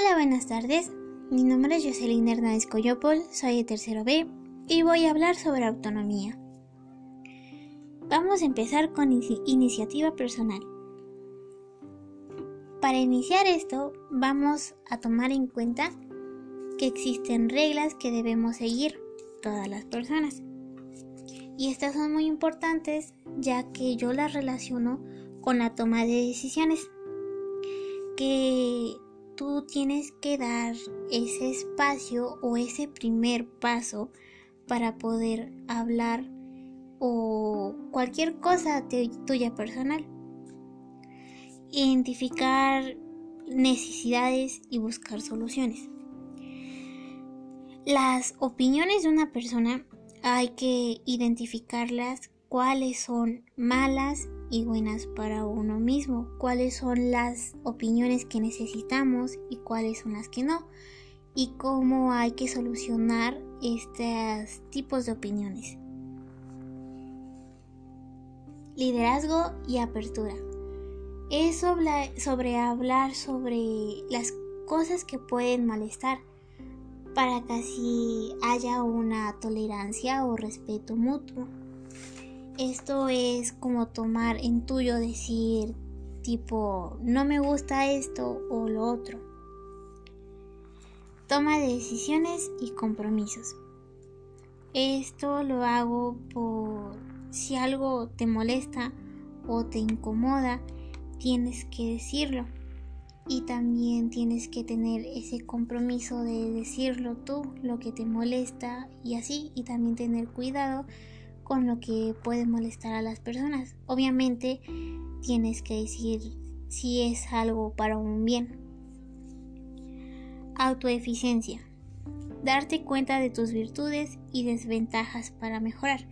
Hola, buenas tardes. Mi nombre es Jocelyn Hernández Coyopol, soy de tercero B y voy a hablar sobre autonomía. Vamos a empezar con iniciativa personal. Para iniciar esto, vamos a tomar en cuenta que existen reglas que debemos seguir todas las personas. Y estas son muy importantes ya que yo las relaciono con la toma de decisiones. Que tú tienes que dar ese espacio o ese primer paso para poder hablar o cualquier cosa tuya personal. Identificar necesidades y buscar soluciones. Las opiniones de una persona hay que identificarlas cuáles son malas y buenas para uno mismo, cuáles son las opiniones que necesitamos y cuáles son las que no, y cómo hay que solucionar estos tipos de opiniones. Liderazgo y apertura. Es sobre, hablar sobre las cosas que pueden molestar para que así haya una tolerancia o respeto mutuo. Esto es como tomar en tuyo decir tipo no me gusta esto o lo otro. Toma de decisiones y compromisos. Esto lo hago por si algo te molesta o te incomoda, tienes que decirlo. Y también tienes que tener ese compromiso de decirlo tú, lo que te molesta y así. Y también tener cuidado con lo que puede molestar a las personas. Obviamente tienes que decir si es algo para un bien. Autoeficiencia. Darte cuenta de tus virtudes y desventajas para mejorar.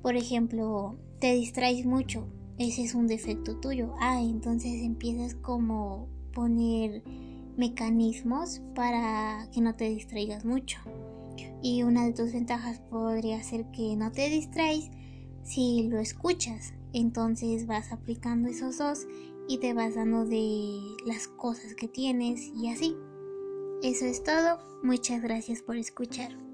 Por ejemplo, te distraes mucho. Ese es un defecto tuyo. Ah, entonces empiezas como poner mecanismos para que no te distraigas mucho. Y una de tus ventajas podría ser que no te distraes si lo escuchas. Entonces vas aplicando esos dos y te vas dando de las cosas que tienes y así. Eso es todo. Muchas gracias por escuchar.